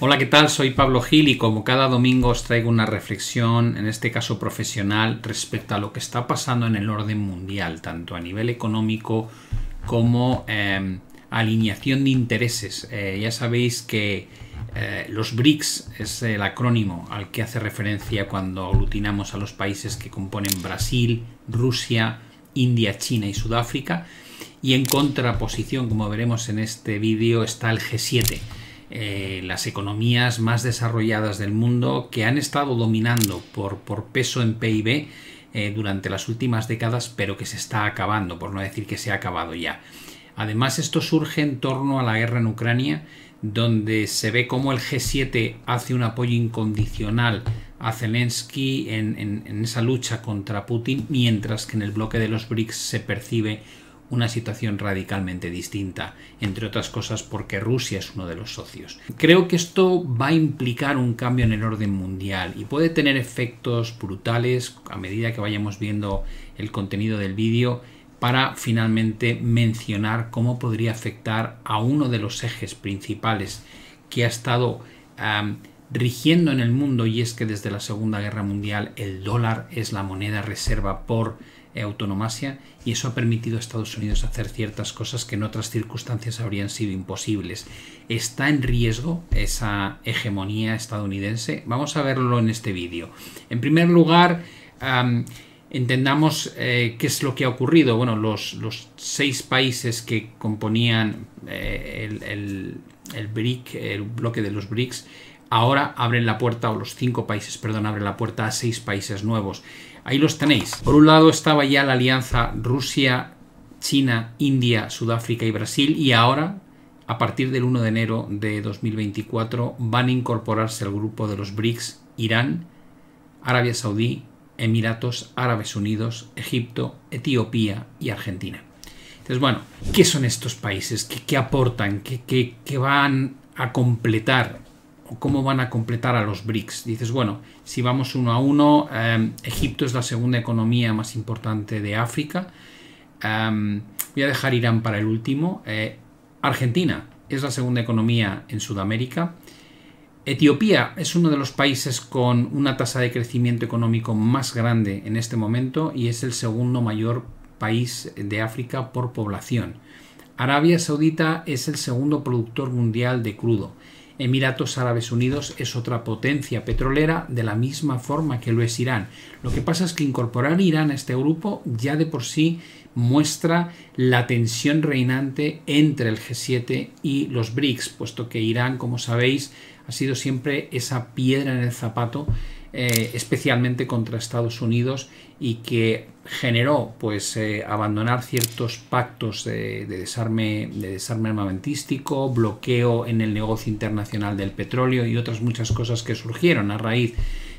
Hola, ¿qué tal? Soy Pablo Gil y como cada domingo os traigo una reflexión, en este caso profesional, respecto a lo que está pasando en el orden mundial, tanto a nivel económico como eh, alineación de intereses. Eh, ya sabéis que eh, los BRICS es el acrónimo al que hace referencia cuando aglutinamos a los países que componen Brasil, Rusia, India, China y Sudáfrica. Y en contraposición, como veremos en este vídeo, está el G7 eh, las economías más desarrolladas del mundo que han estado dominando por, por peso en PIB eh, durante las últimas décadas, pero que se está acabando, por no decir que se ha acabado ya. Además, esto surge en torno a la guerra en Ucrania, donde se ve cómo el G7 hace un apoyo incondicional a Zelensky en, en esa lucha contra Putin, mientras que en el bloque de los BRICS se percibe una situación radicalmente distinta, entre otras cosas porque Rusia es uno de los socios. Creo que esto va a implicar un cambio en el orden mundial y puede tener efectos brutales a medida que vayamos viendo el contenido del vídeo para finalmente mencionar cómo podría afectar a uno de los ejes principales que ha estado rigiendo en el mundo y es que desde la Segunda Guerra Mundial el dólar es la moneda reserva por autonomasia y eso ha permitido a Estados Unidos hacer ciertas cosas que en otras circunstancias habrían sido imposibles. ¿Está en riesgo esa hegemonía estadounidense? Vamos a verlo en este vídeo. En primer lugar, entendamos eh, qué es lo que ha ocurrido. Bueno, los, los seis países que componían eh, el, el, BRIC, el bloque de los BRICS, ahora abren la puerta, o los cinco países, perdón, abren la puerta a seis países nuevos. Ahí los tenéis. Por un lado estaba ya la alianza Rusia, China, India, Sudáfrica y Brasil y ahora, a partir del 1 de enero de 2024, van a incorporarse al grupo de los BRICS Irán, Arabia Saudí, Emiratos Árabes Unidos, Egipto, Etiopía y Argentina. Entonces, bueno, ¿qué son estos países? ¿Qué, aportan? ¿Qué, ¿Qué, van a completar cómo van a completar a los BRICS. Dices, bueno, si vamos uno a uno, em, Egipto es la segunda economía más importante de África. Em, voy a dejar Irán para el último. Eh, Argentina es la segunda economía en Sudamérica. Etiopía es uno de los países con una tasa de crecimiento económico más grande en este momento y es el segundo mayor país de África por población. Arabia Saudita es el segundo productor mundial de crudo Emiratos Árabes Unidos es otra potencia petrolera de la misma forma que lo es Irán. Lo que pasa es que incorporar Irán a este grupo ya de por sí muestra la tensión reinante entre el G7 y los BRICS, puesto que Irán, como sabéis, ha sido siempre esa piedra en el zapato eh, especialmente contra Estados Unidos y que generó pues eh, abandonar ciertos pactos de, desarme de desarme armamentístico bloqueo en el negocio internacional del petróleo y otras muchas cosas que surgieron a raíz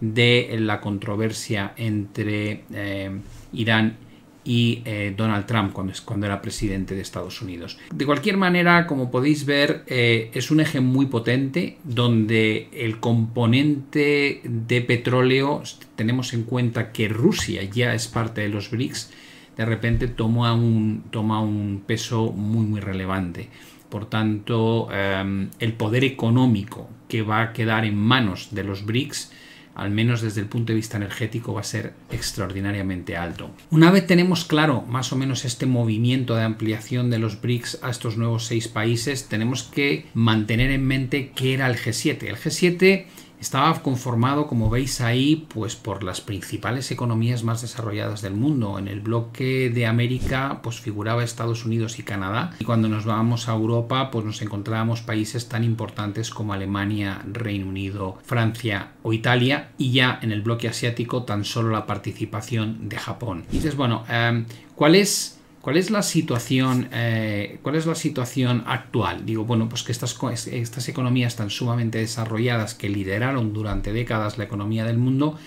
de la controversia entre eh, Irán y eh, Donald Trump cuando, cuando, era presidente de Estados Unidos. De cualquier manera, como podéis ver, eh, es un eje muy potente donde el componente de petróleo, tenemos en cuenta que Rusia ya es parte de los BRICS, de repente toma un, toma un peso muy muy relevante. Por tanto, eh, el poder económico que va a quedar en manos de los BRICS al menos desde el punto de vista energético, va a ser extraordinariamente alto. Una vez tenemos claro más o menos este movimiento de ampliación de los BRICS a estos nuevos seis países, tenemos que mantener en mente qué era el G7. El G7 estaba conformado, como veis ahí, pues por las principales economías más desarrolladas del mundo. En el bloque de América, pues figuraba Estados Unidos y Canadá. Y cuando nos vamos a Europa, pues nos encontrábamos países tan importantes como Alemania, Reino Unido, Francia o Italia. Y ya en el bloque asiático, tan solo la participación de Japón. Dices, bueno, eh, ¿cuál es ¿Cuál es la situación, eh, cuál es la situación actual? Digo, bueno, pues que estas, economías tan sumamente desarrolladas que lideraron durante décadas la economía del mundo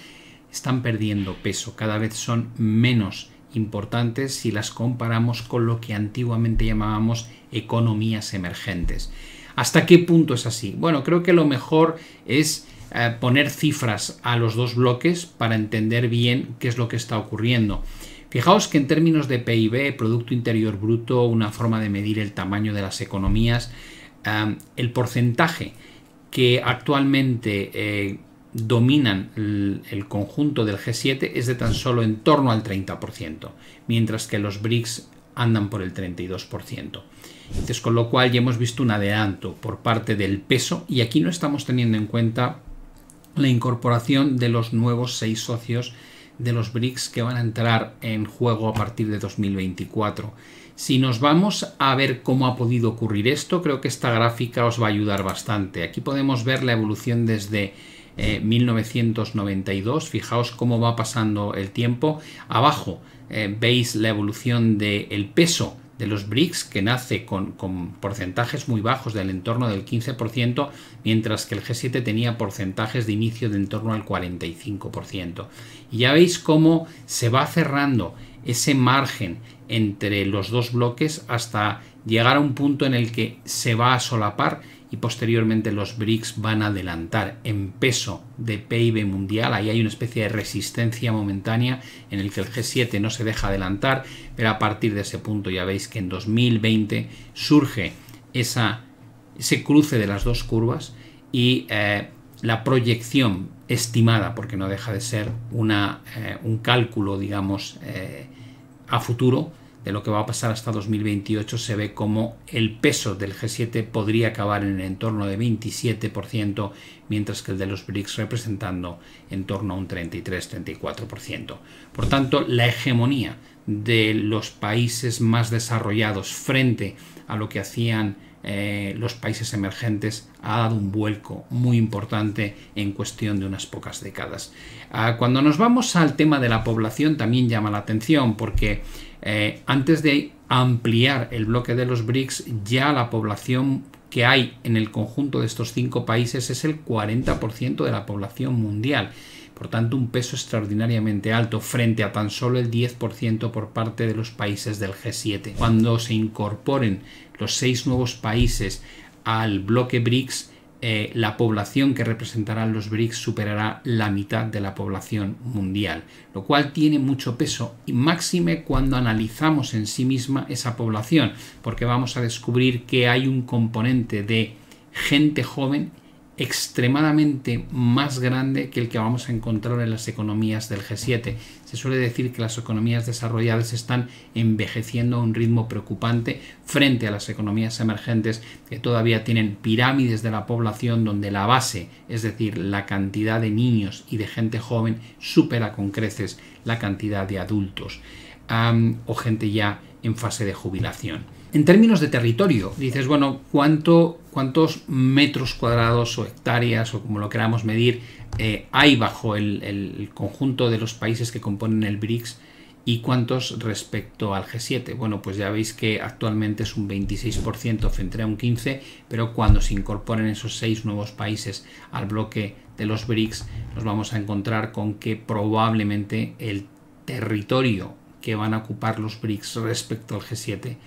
están perdiendo peso, cada vez son menos importantes si las comparamos con lo que antiguamente llamábamos economías emergentes. ¿Hasta qué punto es así? Bueno, creo que lo mejor es eh, poner cifras a los dos bloques para entender bien qué es lo que está ocurriendo. Fijaos que en términos de PIB, Producto Interior Bruto, una forma de medir el tamaño de las economías, el porcentaje que actualmente eh, dominan el, conjunto del G7 es de tan solo en torno al 30%, mientras que los BRICS andan por el 32%. Entonces, con lo cual ya hemos visto un adelanto por parte del peso y aquí no estamos teniendo en cuenta la incorporación de los nuevos seis socios de los BRICS que van a entrar en juego a partir de 2024. Si nos vamos a ver cómo ha podido ocurrir esto, creo que esta gráfica os va a ayudar bastante. Aquí podemos ver la evolución desde 1992. Eh, Fijaos cómo va pasando el tiempo. Abajo eh, veis la evolución del peso de los BRICS, que nace con, porcentajes muy bajos del entorno del 15%, mientras que el G7 tenía porcentajes de inicio de en torno al 45%. Y ya veis cómo se va cerrando ese margen entre los dos bloques hasta llegar a un punto en el que se va a solapar y posteriormente los BRICS van a adelantar en peso de PIB mundial. Ahí hay una especie de resistencia momentánea en el que el G7 no se deja adelantar, pero a partir de ese punto ya veis que en 2020 surge esa, ese cruce de las dos curvas y eh, la proyección estimada, porque no deja de ser una, eh, un cálculo, digamos, eh, a futuro, de lo que va a pasar hasta 2028 se ve como el peso del G7 podría acabar en el entorno de 27%, mientras que el de los BRICS representando en torno a un 33-34%. Por tanto, la hegemonía de los países más desarrollados frente a lo que hacían eh, los países emergentes ha dado un vuelco muy importante en cuestión de unas pocas décadas. Ah, cuando nos vamos al tema de la población también llama la atención porque eh, antes de ampliar el bloque de los BRICS, ya la población que hay en el conjunto de estos cinco países es el 40% de la población mundial. Por tanto, un peso extraordinariamente alto frente a tan solo el 10% por parte de los países del G7. Cuando se incorporen los seis nuevos países al bloque BRICS, eh, la población que representarán los BRICS superará la mitad de la población mundial, lo cual tiene mucho peso y máxime cuando analizamos en sí misma esa población, porque vamos a descubrir que hay un componente de gente joven extremadamente más grande que el que vamos a encontrar en las economías del G7. Se suele decir que las economías desarrolladas están envejeciendo a un ritmo preocupante frente a las economías emergentes que todavía tienen pirámides de la población donde la base, es decir, la cantidad de niños y de gente joven, supera con creces la cantidad de adultos o gente ya en fase de jubilación. En términos de territorio, dices, bueno, ¿cuánto, ¿cuántos metros cuadrados o hectáreas o como lo queramos medir eh, hay bajo el, conjunto de los países que componen el BRICS y cuántos respecto al G7? Bueno, pues ya veis que actualmente es un 26% frente a un 15%, pero cuando se incorporen esos seis nuevos países al bloque de los BRICS, nos vamos a encontrar con que probablemente el territorio que van a ocupar los BRICS respecto al G7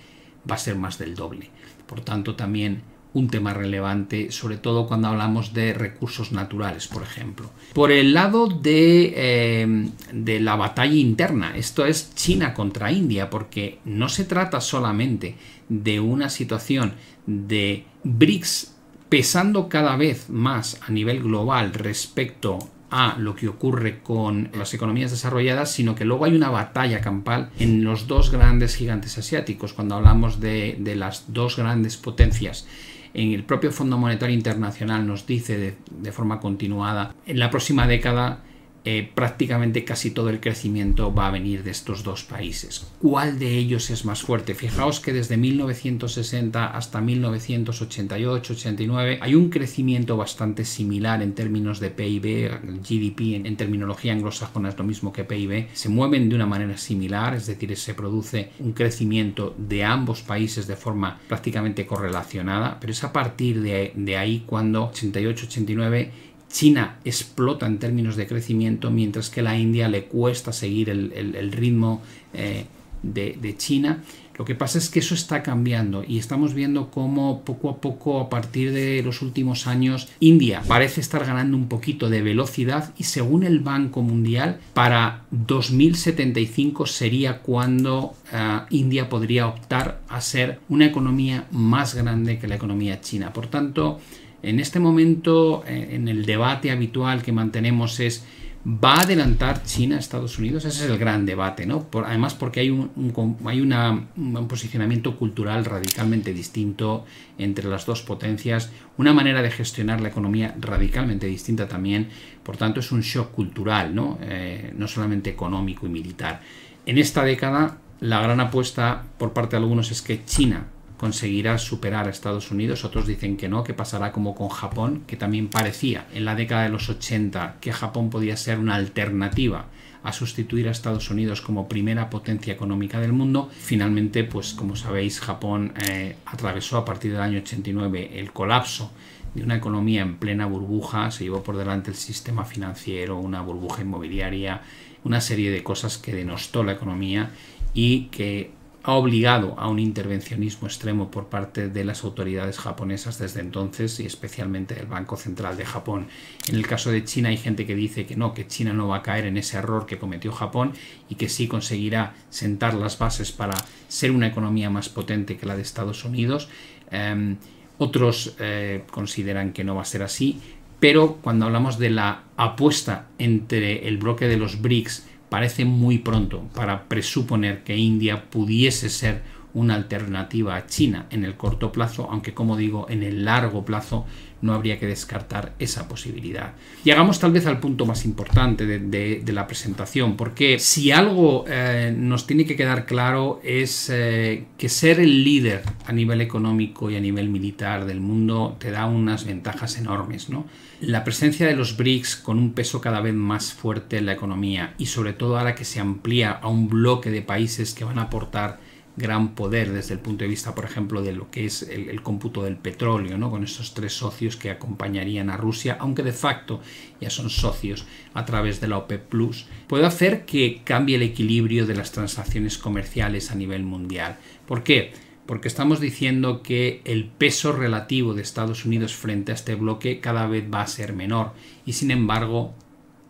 va a ser más del doble. Por tanto, también un tema relevante, sobre todo cuando hablamos de recursos naturales, por ejemplo. Por el lado de, eh, de, la batalla interna, esto es China contra India, porque no se trata solamente de una situación de BRICS pesando cada vez más a nivel global respecto a lo que ocurre con las economías desarrolladas, sino que luego hay una batalla campal en los dos grandes gigantes asiáticos, cuando hablamos de, las dos grandes potencias. En el propio Fondo Monetario Internacional nos dice de forma continuada, en la próxima década eh, prácticamente casi todo el crecimiento va a venir de estos dos países. ¿Cuál de ellos es más fuerte? Fijaos que desde 1960 hasta 1988-89 hay un crecimiento bastante similar en términos de PIB, GDP en, terminología anglosajona es lo mismo que PIB, se mueven de una manera similar, es decir, se produce un crecimiento de ambos países de forma prácticamente correlacionada, pero es a partir de, de ahí cuando 88-89 China explota en términos de crecimiento, mientras que la India le cuesta seguir el, ritmo eh, de, China. Lo que pasa es que eso está cambiando y estamos viendo cómo poco a poco, a partir de los últimos años, India parece estar ganando un poquito de velocidad y según el Banco Mundial, para 2075 sería cuando eh, India podría optar a ser una economía más grande que la economía china. Por tanto, En este momento, eh, en el debate habitual que mantenemos es ¿Va a adelantar China a Estados Unidos? Ese es el gran debate, ¿no? además porque hay, un, hay un posicionamiento cultural radicalmente distinto entre las dos potencias, una manera de gestionar la economía radicalmente distinta también, por tanto es un shock cultural, ¿no? Eh, no solamente económico y militar. En esta década, la gran apuesta por parte de algunos es que China conseguirá superar a Estados Unidos, otros dicen que no, que pasará como con Japón, que también parecía en la década de los 80 que Japón podía ser una alternativa a sustituir a Estados Unidos como primera potencia económica del mundo. Finalmente, pues como sabéis, Japón eh, atravesó a partir del año 89 el colapso de una economía en plena burbuja, se llevó por delante el sistema financiero, una burbuja inmobiliaria, una serie de cosas que denostó la economía y que ha obligado a un intervencionismo extremo por parte de las autoridades japonesas desde entonces y especialmente el Banco Central de Japón. En el caso de China hay gente que dice que no, que China no va a caer en ese error que cometió Japón y que sí conseguirá sentar las bases para ser una economía más potente que la de Estados Unidos. Em, otros eh, consideran que no va a ser así, pero cuando hablamos de la apuesta entre el bloque de los BRICS parece muy pronto para presuponer que India pudiese ser una alternativa a China en el corto plazo, aunque como digo, en el largo plazo no habría que descartar esa posibilidad. Llegamos tal vez al punto más importante de, la presentación, porque si algo eh, nos tiene que quedar claro es eh, que ser el líder a nivel económico y a nivel militar del mundo te da unas ventajas enormes, ¿no? La presencia de los BRICS con un peso cada vez más fuerte en la economía y sobre todo ahora que se amplía a un bloque de países que van a aportar gran poder desde el punto de vista, por ejemplo, de lo que es el, cómputo del petróleo, ¿no? con esos tres socios que acompañarían a Rusia, aunque de facto ya son socios a través de la OPEP Plus, puede hacer que cambie el equilibrio de las transacciones comerciales a nivel mundial. ¿Por qué? Porque estamos diciendo que el peso relativo de Estados Unidos frente a este bloque cada vez va a ser menor y sin embargo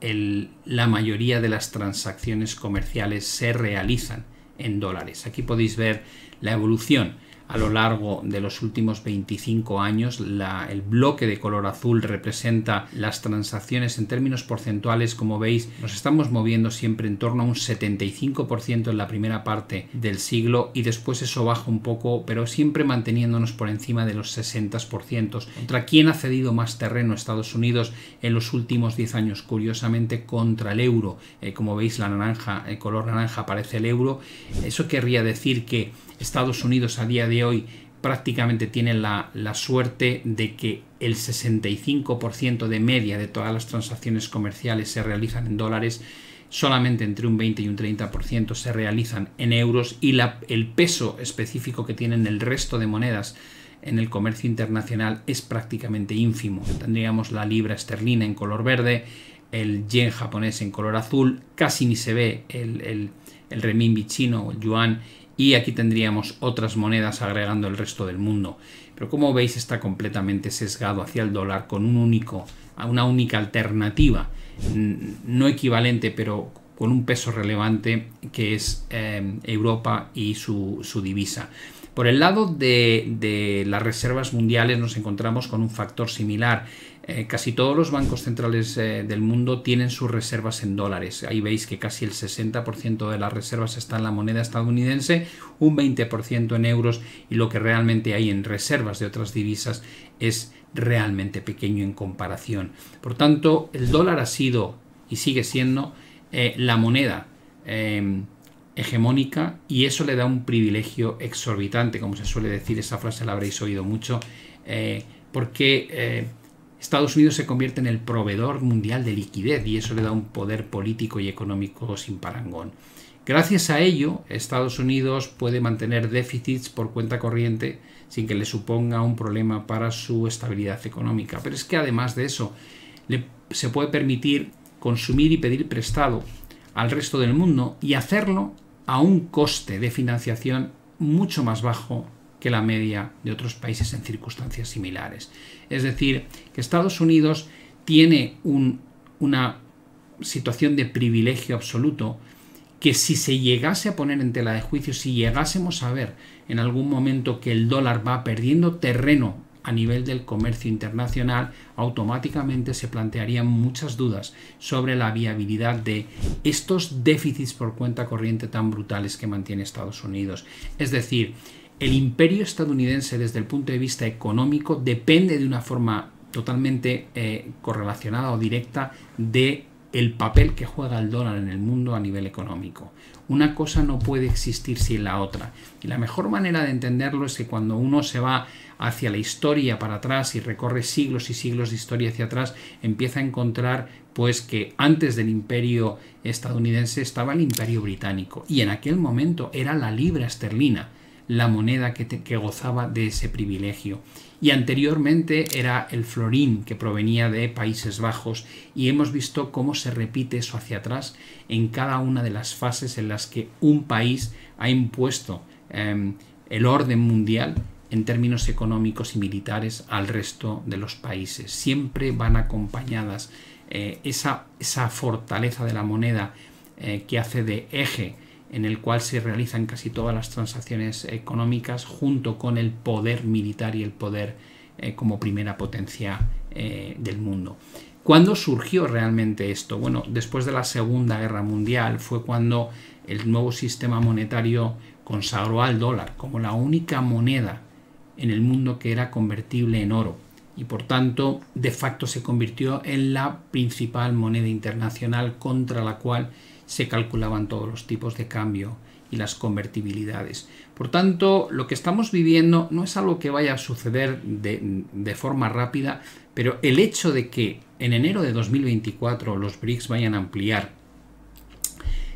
la mayoría de las transacciones comerciales se realizan en dólares. Aquí podéis ver la evolución a lo largo de los últimos 25 años. el bloque de color azul representa las transacciones en términos porcentuales. Como veis, nos estamos moviendo siempre en torno a un 75% en la primera parte del siglo y después eso baja un poco, pero siempre manteniéndonos por encima de los 60%. ¿Contra quién ha cedido más terreno Estados Unidos en los últimos 10 años? Curiosamente, contra el euro. Eh, como veis, la naranja, el color naranja aparece el euro. Eso querría decir que Estados Unidos a día de hoy prácticamente tiene la, suerte de que el 65% de media de todas las transacciones comerciales se realizan en dólares, solamente entre un 20 y un 30% se realizan en euros y la, el peso específico que tienen el resto de monedas en el comercio internacional es prácticamente ínfimo. Tendríamos la libra esterlina en color verde, el yen japonés en color azul, casi ni se ve el, el, el renminbi chino o el yuan y aquí tendríamos otras monedas agregando el resto del mundo. Pero como veis está completamente sesgado hacia el dólar con un único, una única alternativa, no equivalente pero con un peso relevante que es eh, Europa y su, divisa. Por el lado de, de las reservas mundiales nos encontramos con un factor similar eh, casi todos los bancos centrales eh, del mundo tienen sus reservas en dólares. Ahí veis que casi el 60% de las reservas está en la moneda estadounidense, un 20% en euros y lo que realmente hay en reservas de otras divisas es realmente pequeño en comparación. Por tanto, el dólar ha sido y sigue siendo eh, la moneda em, hegemónica y eso le da un privilegio exorbitante, como se suele decir, esa frase la habréis oído mucho, porque Estados Unidos se convierte en el proveedor mundial de liquidez y eso le da un poder político y económico sin parangón. Gracias a ello, Estados Unidos puede mantener déficits por cuenta corriente sin que le suponga un problema para su estabilidad económica. Pero es que además de eso, se puede permitir consumir y pedir prestado al resto del mundo y hacerlo a un coste de financiación mucho más bajo la media de otros países en circunstancias similares. Es decir, que Estados Unidos tiene una situación de privilegio absoluto que si se llegase a poner en tela de juicio, si llegásemos a ver en algún momento que el dólar va perdiendo terreno a nivel del comercio internacional, automáticamente se plantearían muchas dudas sobre la viabilidad de estos déficits por cuenta corriente tan brutales que mantiene Estados Unidos. Es decir, el imperio estadounidense desde el punto de vista económico depende de una forma totalmente eh, correlacionada o directa de el papel que juega el dólar en el mundo a nivel económico. Una cosa no puede existir sin la otra. Y la mejor manera de entenderlo es que cuando uno se va hacia la historia para atrás y recorre siglos y siglos de historia hacia atrás, empieza a encontrar pues que antes del imperio estadounidense estaba el imperio británico y en aquel momento era la libra esterlina la moneda que, gozaba de ese privilegio. Y anteriormente era el florín que provenía de Países Bajos y hemos visto cómo se repite eso hacia atrás en cada una de las fases en las que un país ha impuesto em, el orden mundial en términos económicos y militares al resto de los países. Siempre van acompañadas eh, esa, esa, fortaleza de la moneda eh, que hace de eje en el cual se realizan casi todas las transacciones económicas junto con el poder militar y el poder eh, como primera potencia eh, del mundo. ¿Cuándo surgió realmente esto? Bueno, después de la Segunda Guerra Mundial fue cuando el nuevo sistema monetario consagró al dólar como la única moneda en el mundo que era convertible en oro y por tanto de facto se convirtió en la principal moneda internacional contra la cual se calculaban todos los tipos de cambio y las convertibilidades. Por tanto, lo que estamos viviendo no es algo que vaya a suceder de, forma rápida, pero el hecho de que en enero de 2024 los BRICS vayan a ampliar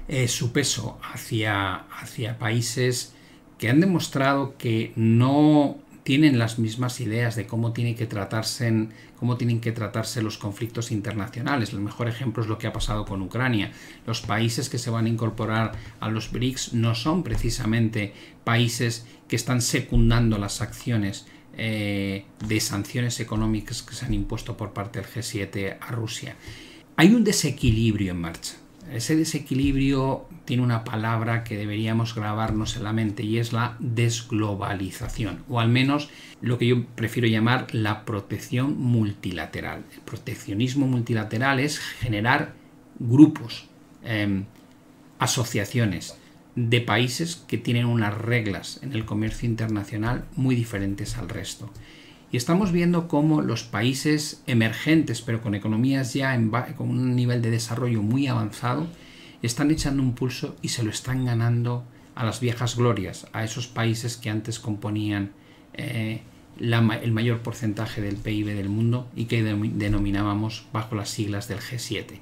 eh, su peso hacia, hacia países que han demostrado que no tienen las mismas ideas de cómo, tiene que tratarse, cómo tienen que tratarse los conflictos internacionales. El mejor ejemplo es lo que ha pasado con Ucrania. Los países que se van a incorporar a los BRICS no son precisamente países que están secundando las acciones eh, de sanciones económicas que se han impuesto por parte del G7 a Rusia. Hay un desequilibrio en marcha. Ese desequilibrio tiene una palabra que deberíamos grabarnos en la mente y es la desglobalización, o al menos lo que yo prefiero llamar la protección multilateral. El proteccionismo multilateral es generar grupos, em, asociaciones de países que tienen unas reglas en el comercio internacional muy diferentes al resto. Y estamos viendo cómo los países emergentes, pero con economías ya con un nivel de desarrollo muy avanzado, están echando un pulso y se lo están ganando a las viejas glorias, a esos países que antes componían eh, el mayor porcentaje del PIB del mundo y que denominábamos bajo las siglas del G7.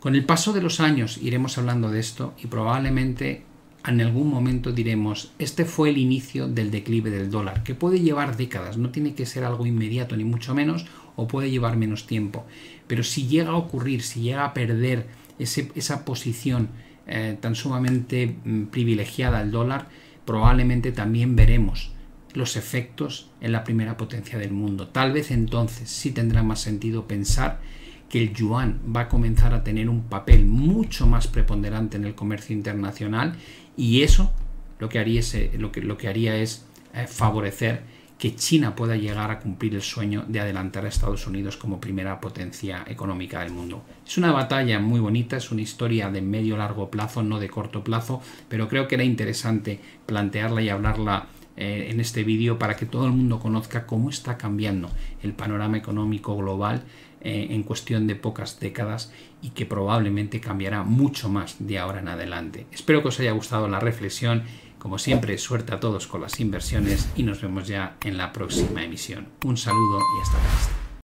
Con el paso de los años iremos hablando de esto y probablemente en algún momento diremos, este fue el inicio del declive del dólar, que puede llevar décadas, no tiene que ser algo inmediato ni mucho menos, o puede llevar menos tiempo. Pero si llega a ocurrir, si llega a perder esa posición eh, tan sumamente mm, privilegiada al dólar, probablemente también veremos los efectos en la primera potencia del mundo. Tal vez entonces sí tendrá más sentido pensar que el yuan va a comenzar a tener un papel mucho más preponderante en el comercio internacional y eso lo que haría es, que, lo que haría es eh, favorecer que China pueda llegar a cumplir el sueño de adelantar a Estados Unidos como primera potencia económica del mundo. Es una batalla muy bonita, es una historia de medio largo plazo, no de corto plazo, pero creo que era interesante plantearla y hablarla eh, en este vídeo para que todo el mundo conozca cómo está cambiando el panorama económico global eh, en cuestión de pocas décadas y que probablemente cambiará mucho más de ahora en adelante. Espero que os haya gustado la reflexión. Como siempre, suerte a todos con las inversiones y nos vemos ya en la próxima emisión. Un saludo y hasta la próxima.